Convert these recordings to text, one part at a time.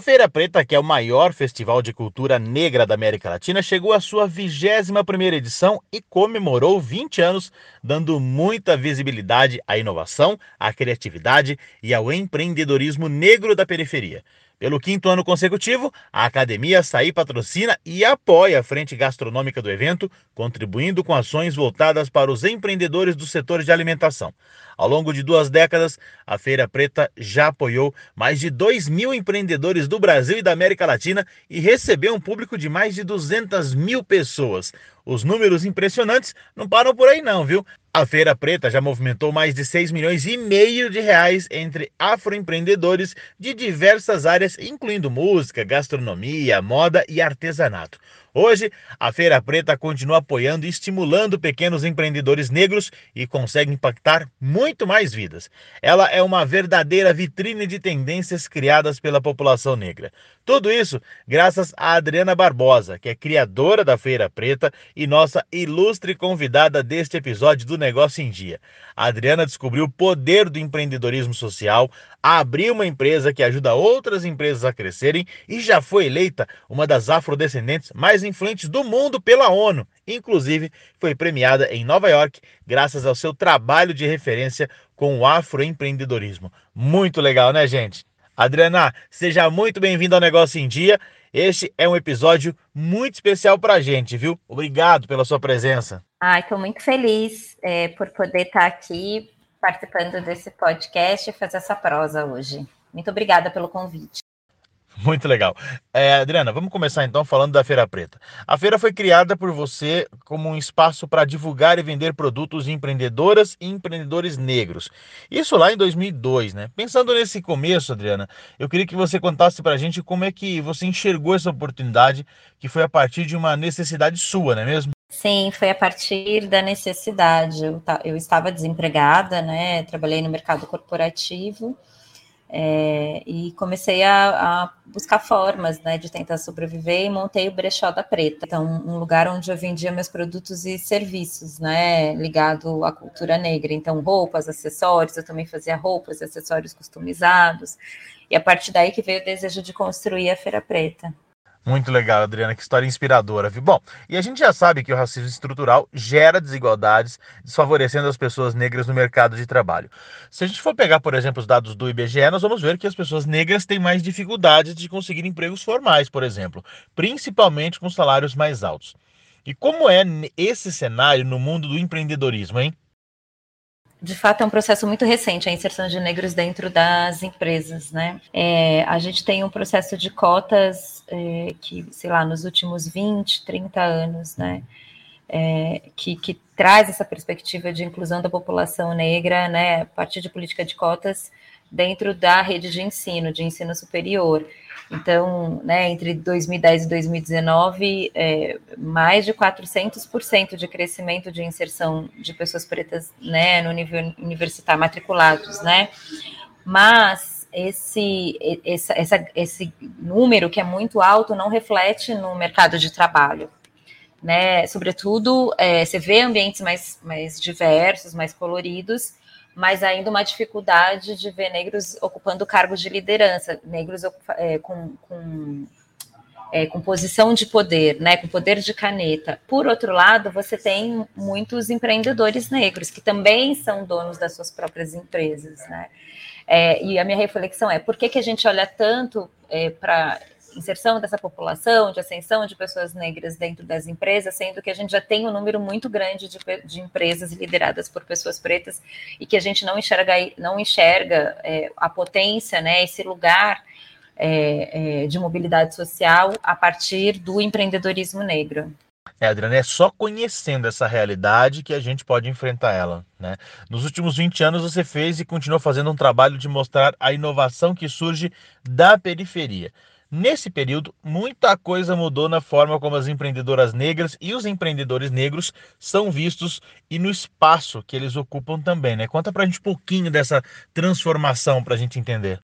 A Feira Preta, que é o maior festival de cultura negra da América Latina, chegou à sua 21ª edição e comemorou 20 anos, dando muita visibilidade à inovação, à criatividade e ao empreendedorismo negro da periferia. Pelo quinto ano consecutivo, a Academia Açaí patrocina e apoia a frente gastronômica do evento, contribuindo com ações voltadas para os empreendedores do setor de alimentação. Ao longo de duas décadas, a Feira Preta já apoiou mais de 2 mil empreendedores do Brasil e da América Latina e recebeu um público de mais de 200 mil pessoas. Os números impressionantes não param por aí não, viu? A Feira Preta já movimentou mais de 6 milhões e meio de reais entre afroempreendedores de diversas áreas, incluindo música, gastronomia, moda e artesanato. Hoje, a Feira Preta continua apoiando e estimulando pequenos empreendedores negros e consegue impactar muito mais vidas. Ela é uma verdadeira vitrine de tendências criadas pela população negra. Tudo isso graças a Adriana Barbosa, que é criadora da Feira Preta e nossa ilustre convidada deste episódio do Negócio em Dia. A Adriana descobriu o poder do empreendedorismo social, abriu uma empresa que ajuda outras empresas a crescerem e já foi eleita uma das afrodescendentes mais influentes do mundo pela ONU. Inclusive, foi premiada em Nova York graças ao seu trabalho de referência com o afroempreendedorismo. Muito legal, né, gente? Adriana, seja muito bem-vindo ao Negócio em Dia. Este é um episódio muito especial para a gente, viu? Obrigado pela sua presença. Ah, estou muito feliz é, por poder estar aqui participando desse podcast e fazer essa prosa hoje. Muito obrigada pelo convite. Muito legal. É, Adriana, vamos começar então falando da Feira Preta. A feira foi criada por você como um espaço para divulgar e vender produtos de empreendedoras e empreendedores negros. Isso lá em 2002, né? Pensando nesse começo, Adriana, eu queria que você contasse para a gente como é que você enxergou essa oportunidade, que foi a partir de uma necessidade sua, não é mesmo? Sim, foi a partir da necessidade. Eu, eu estava desempregada, né? Trabalhei no mercado corporativo é, e comecei a, a, buscar formas né, de tentar sobreviver e montei o Brechó da Preta. Então, um lugar onde eu vendia meus produtos e serviços, né, ligado à cultura negra. Então, roupas, acessórios, eu também fazia roupas, acessórios customizados. E a partir daí que veio o desejo de construir a Feira Preta. Muito legal, Adriana, que história inspiradora, viu? Bom, e a gente já sabe que o racismo estrutural gera desigualdades, desfavorecendo as pessoas negras no mercado de trabalho. Se a gente for pegar, por exemplo, os dados do IBGE, nós vamos ver que as pessoas negras têm mais dificuldades de conseguir empregos formais, por exemplo, principalmente com salários mais altos. E como é esse cenário no mundo do empreendedorismo, hein? De fato é um processo muito recente a inserção de negros dentro das empresas, né? É, a gente tem um processo de cotas é, que, sei lá, nos últimos 20, 30 anos, né? É, que, que, traz essa perspectiva de inclusão da população negra, né, a partir de política de cotas dentro da rede de ensino, de ensino superior. Então, né, entre 2010 e 2019, é, mais de 400% de crescimento de inserção de pessoas pretas né, no nível universitário, matriculados, né? Mas esse, esse, essa, esse número, que é muito alto, não reflete no mercado de trabalho. Né? Sobretudo, é, você vê ambientes mais, mais diversos, mais coloridos, mas ainda uma dificuldade de ver negros ocupando cargos de liderança, negros é, com, com, é, com, posição de poder, né, com poder de caneta. Por outro lado, você tem muitos empreendedores negros que também são donos das suas próprias empresas, né? É, e a minha reflexão é por que, que a gente olha tanto é, para inserção dessa população, de ascensão de pessoas negras dentro das empresas, sendo que a gente já tem um número muito grande de, de empresas lideradas por pessoas pretas e que a gente não enxerga, não enxerga é, a potência, né, esse lugar é, é, de mobilidade social a partir do empreendedorismo negro. É, Adriana, é só conhecendo essa realidade que a gente pode enfrentar ela. Né? Nos últimos 20 anos, você fez e continua fazendo um trabalho de mostrar a inovação que surge da periferia. Nesse período, muita coisa mudou na forma como as empreendedoras negras e os empreendedores negros são vistos e no espaço que eles ocupam também, né? Conta pra gente um pouquinho dessa transformação para a gente entender.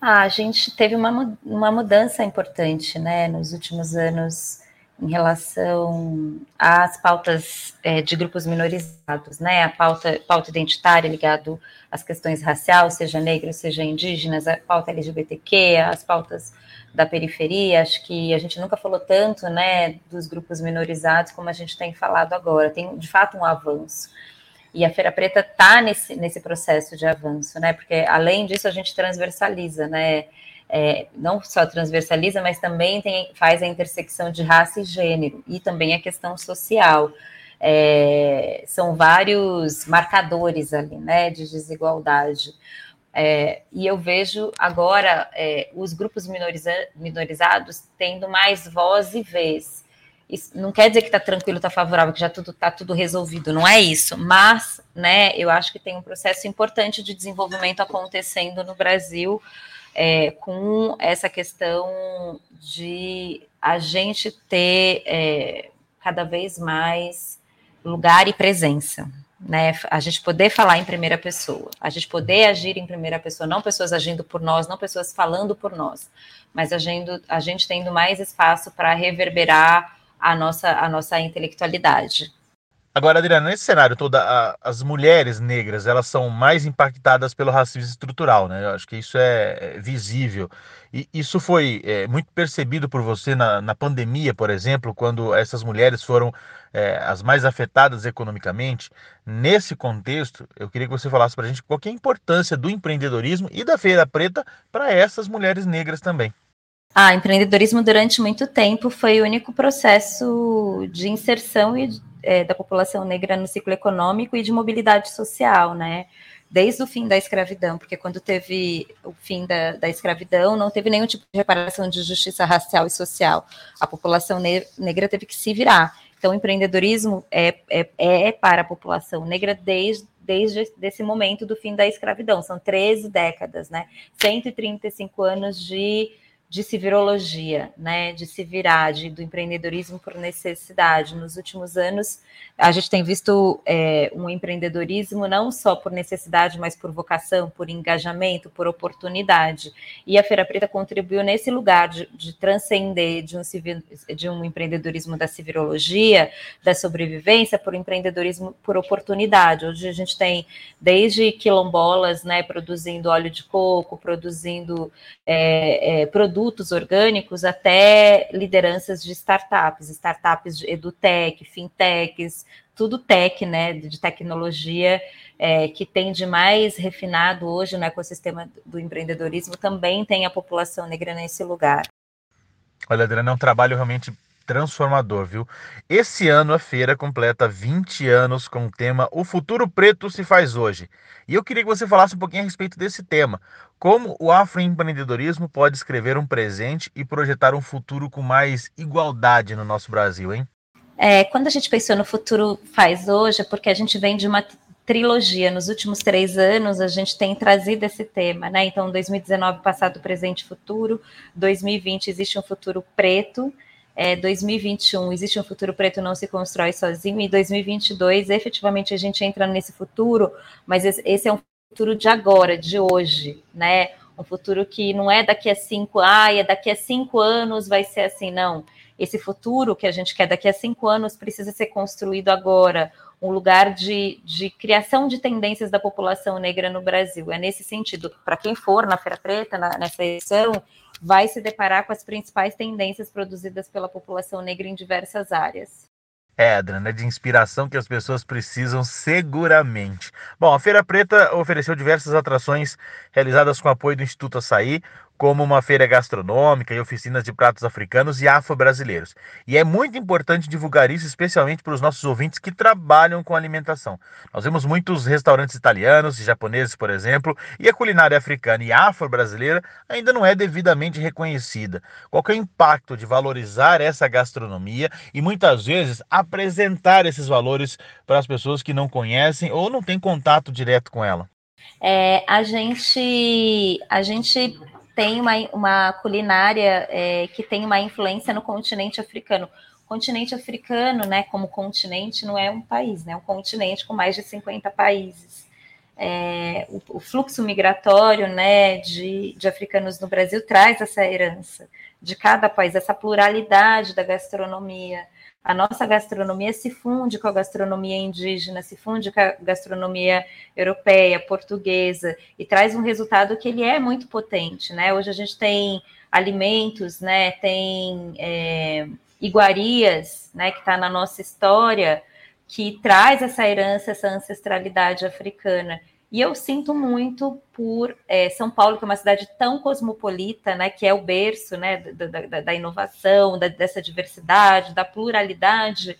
Ah, a gente teve uma, uma mudança importante, né, nos últimos anos em relação às pautas é, de grupos minorizados, né? A pauta, pauta identitária ligado às questões raciais, seja negros, seja indígenas, a pauta LGBTQ, as pautas da periferia, acho que a gente nunca falou tanto, né, dos grupos minorizados como a gente tem falado agora. Tem, de fato, um avanço. E a Feira Preta está nesse, nesse processo de avanço, né, porque, além disso, a gente transversaliza, né, é, não só transversaliza, mas também tem, faz a intersecção de raça e gênero, e também a questão social. É, são vários marcadores ali, né, de desigualdade. É, e eu vejo agora é, os grupos minoriza minorizados tendo mais voz e vez. Isso não quer dizer que está tranquilo, está favorável, que já tudo está tudo resolvido, não é isso. Mas, né, eu acho que tem um processo importante de desenvolvimento acontecendo no Brasil é, com essa questão de a gente ter é, cada vez mais lugar e presença né? A gente poder falar em primeira pessoa, a gente poder agir em primeira pessoa, não pessoas agindo por nós, não pessoas falando por nós, mas agindo, a gente tendo mais espaço para reverberar a nossa, a nossa intelectualidade. Agora, Adriana, nesse cenário todo, a, as mulheres negras, elas são mais impactadas pelo racismo estrutural, né? Eu acho que isso é, é visível. E isso foi é, muito percebido por você na, na, pandemia, por exemplo, quando essas mulheres foram é, as mais afetadas economicamente. Nesse contexto, eu queria que você falasse para a gente qual é a importância do empreendedorismo e da Feira Preta para essas mulheres negras também. Ah, empreendedorismo durante muito tempo foi o único processo de inserção e é, da população negra no ciclo econômico e de mobilidade social, né? Desde o fim da escravidão, porque quando teve o fim da, da escravidão, não teve nenhum tipo de reparação de justiça racial e social. A população ne negra teve que se virar. Então, o empreendedorismo é, é, é para a população negra desde, desde esse momento do fim da escravidão. São 13 décadas, né? 135 anos de de civirologia, né, de se virar, de, do empreendedorismo por necessidade. Nos últimos anos, a gente tem visto é, um empreendedorismo não só por necessidade, mas por vocação, por engajamento, por oportunidade. E a Feira Preta contribuiu nesse lugar de, de transcender de um, de um empreendedorismo da civirologia, da sobrevivência, por empreendedorismo por oportunidade. Hoje a gente tem desde quilombolas, né, produzindo óleo de coco, produzindo é, é, produtos produtos orgânicos até lideranças de startups, startups de edutech, fintechs, tudo tech, né, de tecnologia, é, que tem de mais refinado hoje no ecossistema do empreendedorismo, também tem a população negra nesse lugar. Olha, Adriana, é um trabalho realmente transformador, viu? Esse ano a feira completa 20 anos com o tema O Futuro Preto se faz hoje. E eu queria que você falasse um pouquinho a respeito desse tema. Como o afroempreendedorismo pode escrever um presente e projetar um futuro com mais igualdade no nosso Brasil, hein? É, quando a gente pensou no futuro faz hoje, é porque a gente vem de uma trilogia. Nos últimos três anos, a gente tem trazido esse tema, né? Então, 2019, passado, presente, futuro. 2020, existe um futuro preto é, 2021 existe um futuro preto não se constrói sozinho, e 2022 efetivamente a gente entra nesse futuro, mas esse é um futuro de agora, de hoje, né? Um futuro que não é daqui a cinco, ah, é daqui a cinco anos vai ser assim, não. Esse futuro que a gente quer daqui a cinco anos precisa ser construído agora, um lugar de, de criação de tendências da população negra no Brasil. É nesse sentido, para quem for na Feira Preta, na, nessa edição, vai se deparar com as principais tendências produzidas pela população negra em diversas áreas. É, Adriana, é de inspiração que as pessoas precisam seguramente. Bom, a Feira Preta ofereceu diversas atrações realizadas com apoio do Instituto Açaí, como uma feira gastronômica e oficinas de pratos africanos e afro-brasileiros. E é muito importante divulgar isso, especialmente para os nossos ouvintes que trabalham com alimentação. Nós vemos muitos restaurantes italianos e japoneses, por exemplo, e a culinária africana e afro-brasileira ainda não é devidamente reconhecida. Qual é o impacto de valorizar essa gastronomia e muitas vezes apresentar esses valores para as pessoas que não conhecem ou não têm contato direto com ela? É, a gente a gente tem uma, uma culinária é, que tem uma influência no continente africano. O continente africano, né, como continente, não é um país, né, é um continente com mais de 50 países. É, o, o, fluxo migratório né, de, de africanos no Brasil traz essa herança de cada país, essa pluralidade da gastronomia, a nossa gastronomia se funde com a gastronomia indígena, se funde com a gastronomia europeia, portuguesa, e traz um resultado que ele é muito potente, né? Hoje a gente tem alimentos, né? Tem é, iguarias, né? Que está na nossa história, que traz essa herança, essa ancestralidade africana. E eu sinto muito por é, São Paulo, que é uma cidade tão cosmopolita, né, que é o berço né, da, da, da inovação, da, dessa diversidade, da pluralidade,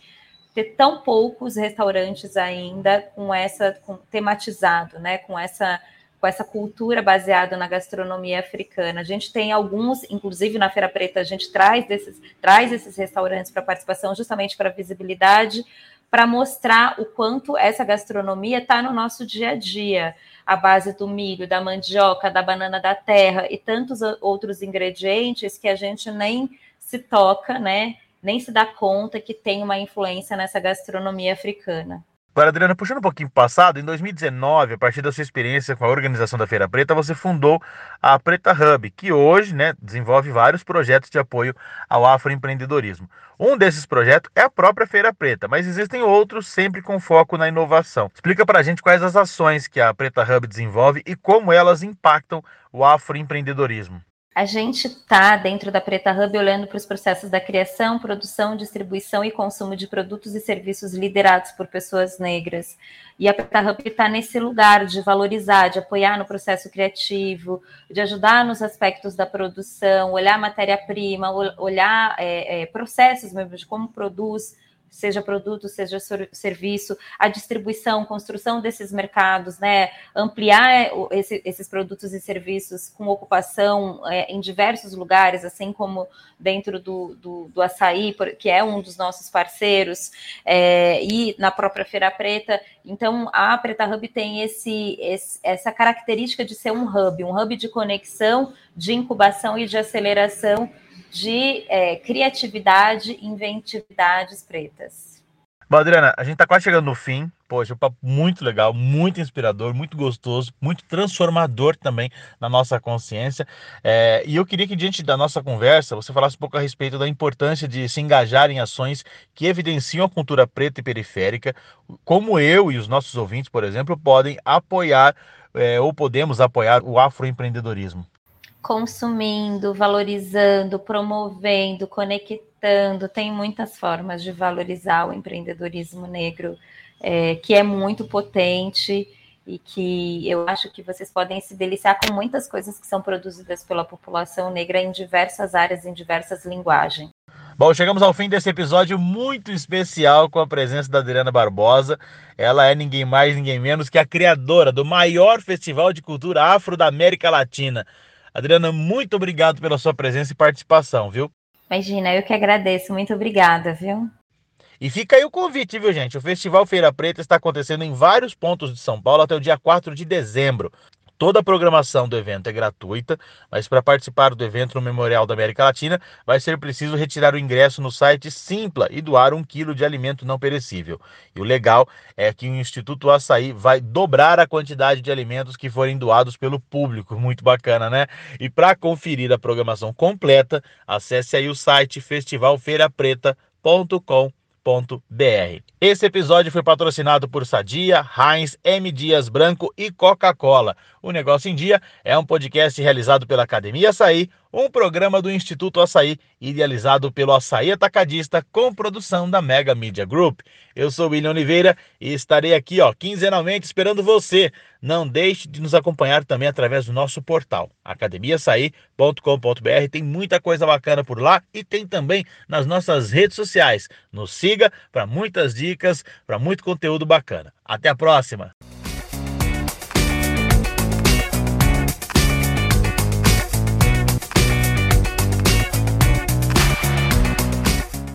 ter tão poucos restaurantes ainda com essa com, tematizado, né, com essa com essa cultura baseada na gastronomia africana. A gente tem alguns, inclusive na Feira Preta, a gente traz desses, traz esses restaurantes para participação justamente para visibilidade, para mostrar o quanto essa gastronomia está no nosso dia a dia, a base do milho, da mandioca, da banana da terra e tantos outros ingredientes que a gente nem se toca, né? Nem se dá conta que tem uma influência nessa gastronomia africana. Agora, Adriana, puxando um pouquinho para o passado, em 2019, a partir da sua experiência com a organização da Feira Preta, você fundou a Preta Hub, que hoje né, desenvolve vários projetos de apoio ao afroempreendedorismo. Um desses projetos é a própria Feira Preta, mas existem outros sempre com foco na inovação. Explica para a gente quais as ações que a Preta Hub desenvolve e como elas impactam o afroempreendedorismo a gente está dentro da Preta Hub olhando para os processos da criação, produção, distribuição e consumo de produtos e serviços liderados por pessoas negras. E a Preta Hub está nesse lugar de valorizar, de apoiar no processo criativo, de ajudar nos aspectos da produção, olhar matéria-prima, olhar é, é, processos mesmo de como produz seja produto, seja serviço, a distribuição, construção desses mercados, né, ampliar é, esse, esses produtos e serviços com ocupação é, em diversos lugares, assim como dentro do, do, do açaí, que é um dos nossos parceiros, é, e na própria Feira Preta. Então, a Preta Hub tem esse, esse, essa característica de ser um hub, um hub de conexão, de incubação e de aceleração de é, criatividade e inventividades pretas. Bom, Adriana, a gente está quase chegando no fim. Poxa, um papo muito legal, muito inspirador, muito gostoso, muito transformador também na nossa consciência. É, e eu queria que, diante da nossa conversa, você falasse um pouco a respeito da importância de se engajar em ações que evidenciam a cultura preta e periférica, como eu e os nossos ouvintes, por exemplo, podem apoiar é, ou podemos apoiar o afroempreendedorismo consumindo, valorizando, promovendo, conectando. Tem muitas formas de valorizar o empreendedorismo negro, é, que é muito potente e que eu acho que vocês podem se deliciar com muitas coisas que são produzidas pela população negra em diversas áreas, em diversas linguagens. Bom, chegamos ao fim desse episódio muito especial com a presença da Adriana Barbosa. Ela é ninguém mais, ninguém menos que a criadora do maior festival de cultura afro da América Latina. Adriana, muito obrigado pela sua presença e participação, viu? Imagina, eu que agradeço. Muito obrigada, viu? E fica aí o convite, viu, gente? O Festival Feira Preta está acontecendo em vários pontos de São Paulo até o dia 4 de dezembro. Toda a programação do evento é gratuita, mas para participar do evento no Memorial da América Latina, vai ser preciso retirar o ingresso no site Simpla e doar um quilo de alimento não perecível. E o legal é que o Instituto Açaí vai dobrar a quantidade de alimentos que forem doados pelo público. Muito bacana, né? E para conferir a programação completa, acesse aí o site festivalfeirapreta.com esse episódio foi patrocinado por Sadia, Heinz, M. Dias Branco e Coca-Cola. O Negócio em Dia é um podcast realizado pela Academia Açaí, um programa do Instituto Açaí, idealizado pelo Açaí Atacadista, com produção da Mega Media Group. Eu sou William Oliveira e estarei aqui, ó, quinzenalmente esperando você. Não deixe de nos acompanhar também através do nosso portal, academiaçaí.com.br. Tem muita coisa bacana por lá e tem também nas nossas redes sociais. Nos siga para muitas dicas, para muito conteúdo bacana. Até a próxima!